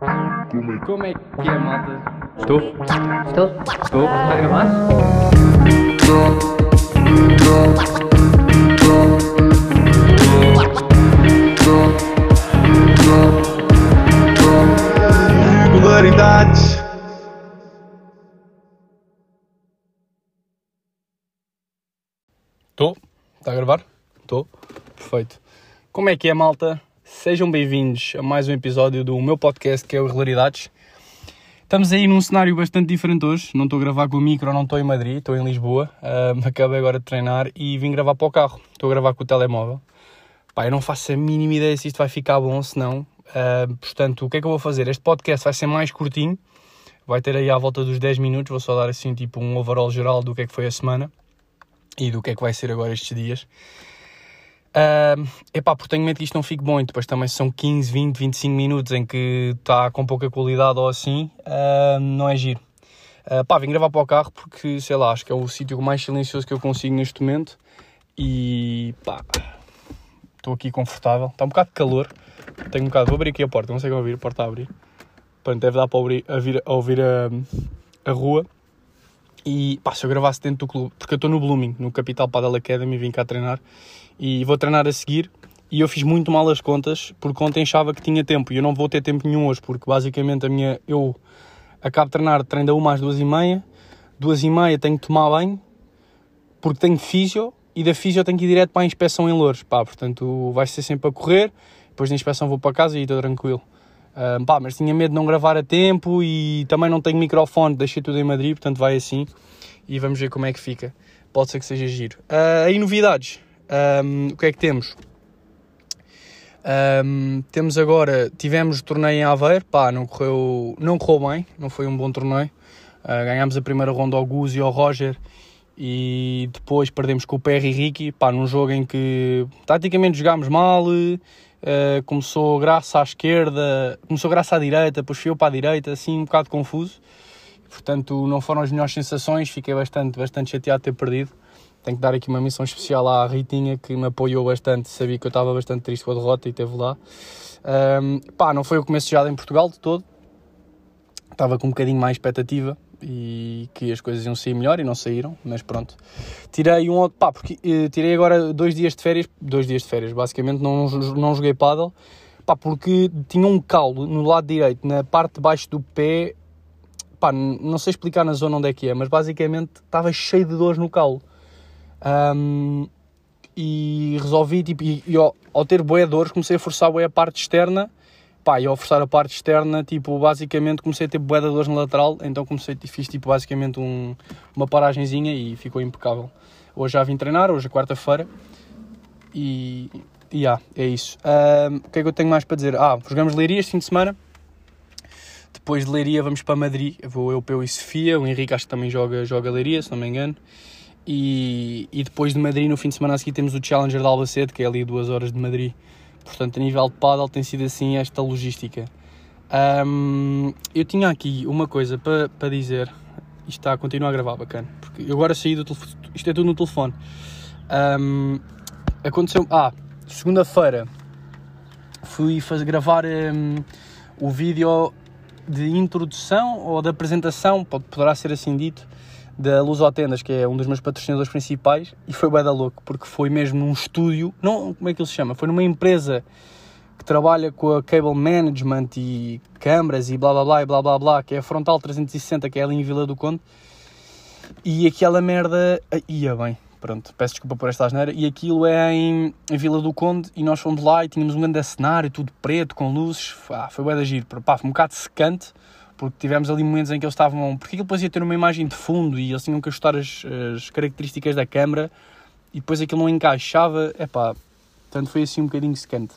Como é que é, malta? Estou? Estou? Estou? Está a gravar? Irregularidades. Estou? Está a gravar? Estou? Perfeito. Como é que é, malta? Sejam bem-vindos a mais um episódio do meu podcast que é o Irregularidades. Estamos aí num cenário bastante diferente hoje. Não estou a gravar com o micro, não estou em Madrid, estou em Lisboa. Ahm, acabei agora de treinar e vim gravar para o carro. Estou a gravar com o telemóvel. Pá, eu não faço a mínima ideia se isto vai ficar bom, se não. Ahm, portanto, o que é que eu vou fazer? Este podcast vai ser mais curtinho. Vai ter aí à volta dos 10 minutos. Vou só dar assim tipo um overall geral do que é que foi a semana e do que é que vai ser agora estes dias. Uh, epá, porque tenho medo que isto não fique bom e depois também são 15, 20, 25 minutos em que está com pouca qualidade ou assim, uh, não é giro. Uh, pá, vim gravar para o carro porque, sei lá, acho que é o sítio mais silencioso que eu consigo neste momento e pá, estou aqui confortável. Está um bocado de calor, tenho um bocado, vou abrir aqui a porta, não sei como ouvir, a porta a abrir. Portanto, deve dar para ouvir, a, vir, a ouvir a, a rua. E pá, se eu gravasse dentro do clube, porque eu estou no Blooming, no Capital Padel Academy, vim cá treinar e vou treinar a seguir. E eu fiz muito mal as contas porque ontem achava que tinha tempo e eu não vou ter tempo nenhum hoje, porque basicamente a minha. Eu acabo de treinar, treino da 1 às 2 e meia, 2 e meia tenho que tomar banho porque tenho físio e da físio tenho que ir direto para a inspeção em Louros. Pá, portanto vai ser sempre a correr, depois da inspeção vou para casa e estou tranquilo. Pá, mas tinha medo de não gravar a tempo e também não tenho microfone, deixei tudo em Madrid, portanto vai assim e vamos ver como é que fica. Pode ser que seja giro. Uh, aí novidades, um, o que é que temos? Um, temos agora, tivemos torneio em Aveiro, pá, não correu, não correu bem, não foi um bom torneio. Uh, ganhámos a primeira ronda ao Gus e ao Roger e depois perdemos com o PR e Ricky, pá, num jogo em que taticamente jogámos mal, Uh, começou graça à esquerda, começou graça à direita, depois fui para a direita, assim um bocado confuso. Portanto, não foram as melhores sensações, fiquei bastante, bastante chateado de ter perdido. Tenho que dar aqui uma missão especial à Ritinha, que me apoiou bastante, sabia que eu estava bastante triste com a derrota e esteve lá. Um, pá, não foi o começo já em Portugal de todo, estava com um bocadinho mais expectativa e que as coisas iam sair melhor e não saíram, mas pronto. Tirei um outro, pá, porque eh, tirei agora dois dias de férias, dois dias de férias, basicamente não, não joguei paddle, pá, porque tinha um calo no lado direito, na parte de baixo do pé, pá, não sei explicar na zona onde é que é, mas basicamente estava cheio de dores no calo. Um, e resolvi, tipo, e, e ao, ao, ter boé dores, comecei a forçar boé a parte externa, pá, e ao forçar a parte externa, tipo, basicamente comecei a ter boé de na lateral, então comecei, fiz, tipo, basicamente um, uma paragenzinha e ficou impecável. Hoje já vim treinar, hoje é quarta-feira, e, e yeah, é isso. Um, o que é que eu tenho mais para dizer? Ah, jogamos Leiria este fim de semana, depois de Leiria vamos para Madrid, vou eu, Peu e Sofia, o Henrique acho que também joga, joga Leiria, se não me engano. E, e, depois de Madrid, no fim de semana a seguir, temos o Challenger de Albacete, que é ali duas horas de Madrid. Portanto, a nível de paddle tem sido assim esta logística. Um, eu tinha aqui uma coisa para, para dizer. Isto está a continuar a gravar, bacana. Porque eu agora saí do telefone. Isto é tudo no telefone. Um, aconteceu. Ah, segunda-feira fui fazer, gravar um, o vídeo de introdução ou de apresentação, pode, poderá ser assim dito, da Luz Tendas, que é um dos meus patrocinadores principais, e foi bem da louco, porque foi mesmo num estúdio, não, como é que ele se chama? Foi numa empresa que trabalha com a cable management e câmaras e blá blá blá e blá blá blá, que é a Frontal 360, que é ali em Vila do Conde, e aquela merda ia bem, pronto, peço desculpa por esta asneira, e aquilo é em, Vila do Conde, e nós fomos lá e tínhamos um grande cenário, tudo preto, com luzes, ah, foi bem da giro, pá, foi um bocado secante, porque tivemos ali momentos em que eles estavam. Porque aquilo depois ia ter uma imagem de fundo e eles tinham que ajustar as, as características da câmera e depois aquilo não encaixava. É pá, portanto foi assim um bocadinho secante.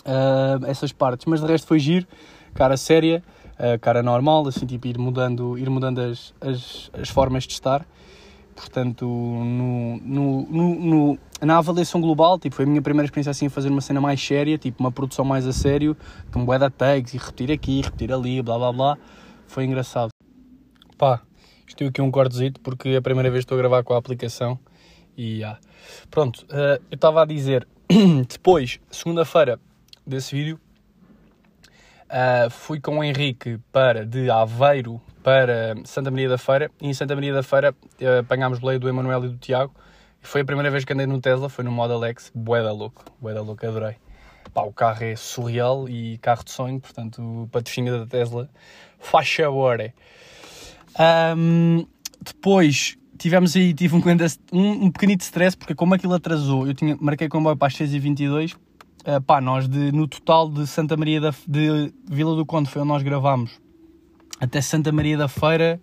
Uh, essas partes, mas de resto foi giro, cara séria, uh, cara normal, assim tipo ir mudando, ir mudando as, as, as formas de estar. Portanto, no, no, no, na avaliação global, tipo, foi a minha primeira experiência assim a fazer uma cena mais séria, tipo uma produção mais a sério, com bué tags e repetir aqui, repetir ali, blá blá blá. Foi engraçado. Pá, estou aqui um cortezito porque é a primeira vez que estou a gravar com a aplicação e ah. Pronto, uh, eu estava a dizer, depois, segunda-feira desse vídeo, Uh, fui com o Henrique para de Aveiro para Santa Maria da Feira e em Santa Maria da Feira uh, apanhámos boleia do Emanuel e do Tiago. Foi a primeira vez que andei no Tesla, foi no Model X, bué da louco, bué da louco, adorei. Pá, o carro é surreal e carro de sonho, portanto, patrocínio da Tesla faz favor. Um, depois tivemos aí, tive um, um, um pequenito stress, porque como aquilo atrasou, eu tinha, marquei comboio para as 6h22, uh, ah, pá, nós de, no total de Santa Maria da de Vila do Conde, foi onde nós gravámos, até Santa Maria da Feira,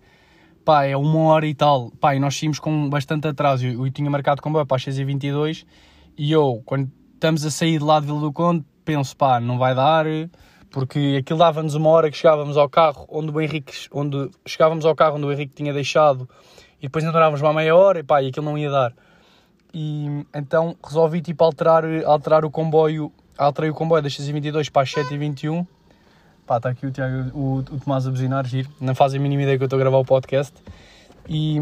pá, é uma hora e tal, pá, e nós saímos com bastante atraso, eu, eu tinha marcado comboio para as 6h22, e eu, quando estamos a sair de lá de Vila do Conde, penso, pá, não vai dar, porque aquilo dava-nos uma hora que chegávamos ao carro onde o Henrique, onde chegávamos ao carro onde o Henrique tinha deixado e depois demorávamos uma meia hora e pá, e aquilo não ia dar. E então resolvi tipo alterar, alterar o comboio, alterei o comboio das 6h22 para as 7h21. Pá, está aqui o, Tiago, o, o Tomás a buzinar, giro. Não fazem a mínima ideia que eu estou a gravar o podcast. E,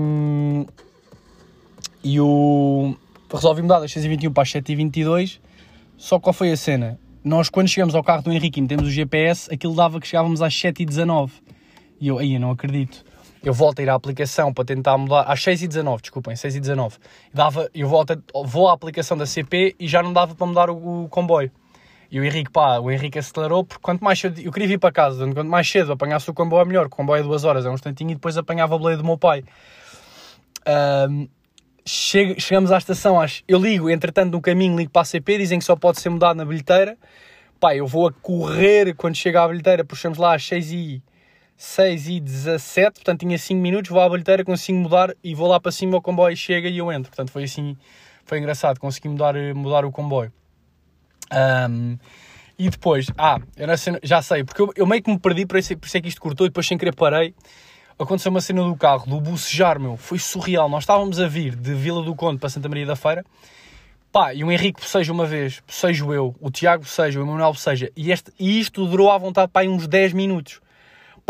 e o, resolvi mudar das 6h21 para as 7h22. Só qual foi a cena? Nós, quando chegamos ao carro do Henrique e metemos o GPS, aquilo dava que chegávamos às 7h19. E eu, aí, eu não acredito eu volto a ir à aplicação para tentar mudar, às 6h19, desculpem, 6h19, dava, eu volto vou à aplicação da CP e já não dava para mudar o, o, comboio. E o Henrique, pá, o Henrique acelerou, porque quanto mais cedo, eu queria vir para casa, quanto mais cedo apanhasse o comboio é melhor, o comboio é duas horas, é um instantinho, e depois apanhava a boleia do meu pai. Um, chegamos à estação, acho, eu ligo, entretanto no caminho ligo para a CP, dizem que só pode ser mudado na bilheteira, pá, eu vou a correr quando chega à bilheteira, puxamos lá às 6 e 6 e 17, portanto tinha 5 minutos, vou à bilheteira, consigo mudar e vou lá para cima, o comboio chega e eu entro. Portanto foi assim, foi engraçado, consegui mudar, mudar o comboio. Um, e depois, ah, eu sei, já sei, porque eu, eu, meio que me perdi, por isso, por isso é que isto cortou e depois sem querer parei. Aconteceu uma cena do carro, do bucejar, meu, foi surreal. Nós estávamos a vir de Vila do Conde para Santa Maria da Feira, pá, e o Henrique seja uma vez, seja eu, o Tiago seja, o Emanuel seja, e, este, e isto durou à vontade, pá, uns 10 minutos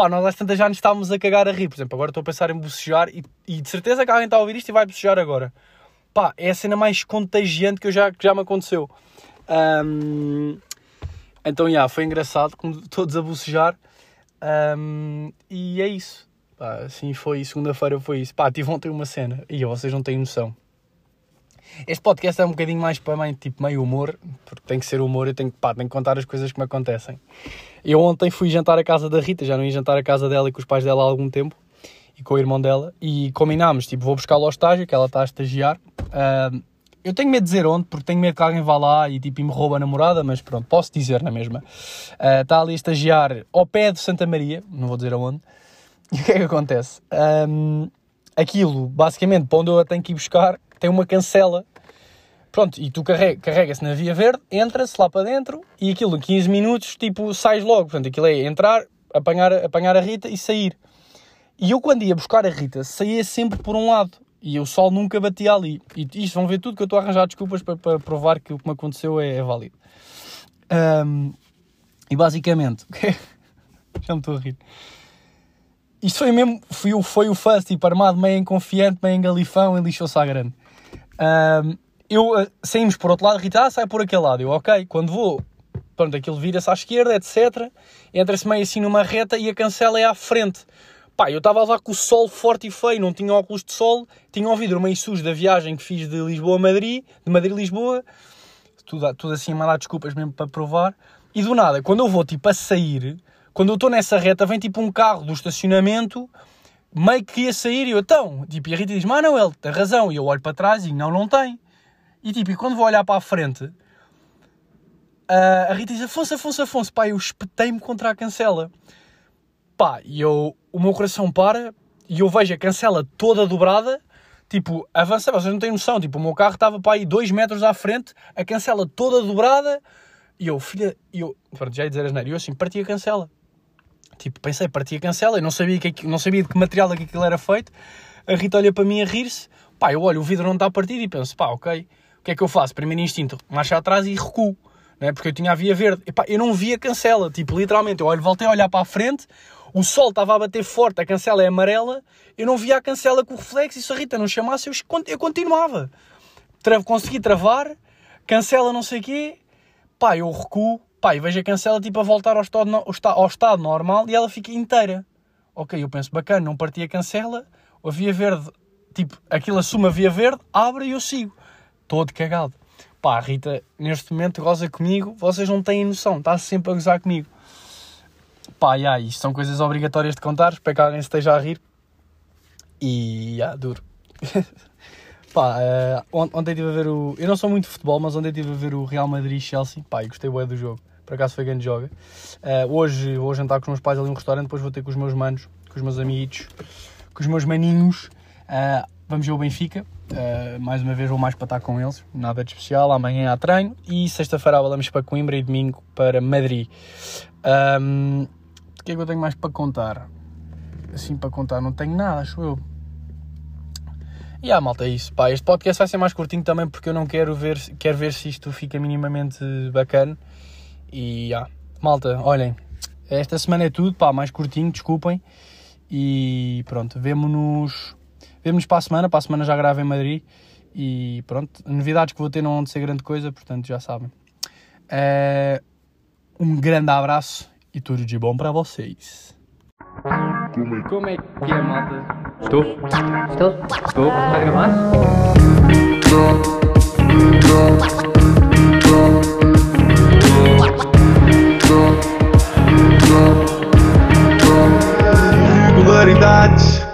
pá, nós às tantas já nos estávamos a cagar a rir. Por exemplo, agora estou a pensar em bocejar e, e de certeza que alguém está a ouvir isto e vai bocejar agora. Pá, é a cena mais contagiante que, eu já, que já me aconteceu. Um, então, já, yeah, foi engraçado, todos a bocejar. Um, e é isso. Assim foi, segunda-feira foi isso. Pá, tive ontem uma cena e vocês não têm noção. Este podcast é um bocadinho mais para mim, tipo meio humor, porque tem que ser humor, eu tenho, pá, tenho que contar as coisas que me acontecem. Eu ontem fui jantar à casa da Rita, já não ia jantar à casa dela e com os pais dela há algum tempo, e com o irmão dela, e combinámos, tipo, vou buscar-la ao estágio, que ela está a estagiar. Uh, eu tenho medo de dizer onde, porque tenho medo que alguém vá lá e tipo, me rouba a namorada, mas pronto, posso dizer na mesma. Uh, está ali a estagiar ao pé de Santa Maria, não vou dizer aonde. E o que é que acontece? Um, aquilo, basicamente, para onde eu a tenho que ir buscar, tem uma cancela Pronto, e tu carrega-se carrega na via verde, entra-se lá para dentro e aquilo em 15 minutos, tipo, sais logo. Portanto, aquilo é entrar, apanhar, apanhar a Rita e sair. E eu, quando ia buscar a Rita, saía sempre por um lado. E o sol nunca batia ali. E isto vão ver tudo que eu estou a arranjar desculpas para, para provar que o que me aconteceu é, é válido. Um, e basicamente, já me estou a rir. Isto foi mesmo, foi, foi o first, tipo, armado meio inconfiante, meio engalifão e lixou-se à grande. Um, eu uh, saímos por outro lado, Rita, ah, sai por aquele lado. Eu, ok, quando vou, pronto, aquilo vira-se à esquerda, etc. Entra-se meio assim numa reta e a cancela é à frente. Pá, eu estava lá com o sol forte e feio, não tinha óculos de sol, tinha o vidro meio sujo da viagem que fiz de Lisboa a Madrid, de Madrid a Lisboa, tudo, tudo assim a mandar desculpas mesmo para provar. E do nada, quando eu vou tipo a sair, quando eu estou nessa reta, vem tipo um carro do estacionamento, meio que ia sair e eu, então, tipo, e a Rita diz, Manuel, tem razão, e eu olho para trás e não, não tem. E tipo, e quando vou olhar para a frente, a Rita diz: Afonso, Afonso, Afonso, pá, eu espetei-me contra a cancela. Pá, e eu, o meu coração para e eu vejo a cancela toda dobrada, tipo, avança, vocês não têm noção, tipo, o meu carro estava para aí 2 metros à frente, a cancela toda dobrada, e eu, filha, e eu, pronto, já ia dizer as eu assim, parti a cancela. Tipo, pensei, parti a cancela, e não sabia, que, não sabia de que material é aquilo era feito. A Rita olha para mim a rir-se, pá, eu olho, o vidro não está a partir e penso, pá, ok o que é que eu faço? Primeiro instinto, marcha atrás e recuo, né? porque eu tinha a via verde. Epá, eu não via a cancela, tipo, literalmente, eu olho, voltei a olhar para a frente, o sol estava a bater forte, a cancela é amarela, eu não via a cancela com o reflexo e se a Rita não chamasse, eu, eu continuava. Tra consegui travar, cancela não sei o quê, pá, eu recuo, Pá, e vejo a cancela tipo a voltar ao estado, ao estado normal e ela fica inteira. Ok, eu penso, bacana, não parti a cancela, a via verde, tipo, aquilo assume a via verde, abre e eu sigo. Todo cagado. Pá, a Rita, neste momento, goza comigo, vocês não têm noção, está sempre a gozar comigo. Pá, já, isto são coisas obrigatórias de contar, espero que alguém esteja a rir. E, já, duro. Pá, on- ontem estive a ver o. Eu não sou muito de futebol, mas ontem estive a ver o Real Madrid-Chelsea. Pá, e gostei bem do jogo. Por acaso foi grande jogo. Eh, hoje vou jantar com os meus pais ali num restaurante, depois vou ter com os meus manos, com os meus amiguitos, com os meus maninhos. Eh, vamos ver o Benfica. Eh, mais uma vez vou mais para estar com eles. Nada de especial. Amanhã há treino. E sexta-feira vamos para Coimbra e domingo para Madrid. O que é que eu tenho mais para contar? Assim, para contar, não tenho nada, acho eu. E ah, malta, é isso. Pá, este podcast vai ser mais curtinho também porque eu não quero ver, quero ver se isto fica minimamente bacana. E ah, malta, olhem, esta semana é tudo, pá, mais curtinho, desculpem. E pronto, vemo-nos vemo para a semana. Para a semana já gravo em Madrid. E pronto, novidades que vou ter não vão ser grande coisa, portanto já sabem. Eh, um grande abraço e tudo de bom para vocês. Como é que é, malta? Estou? Estou? Estou? Está a gravar? Regularidades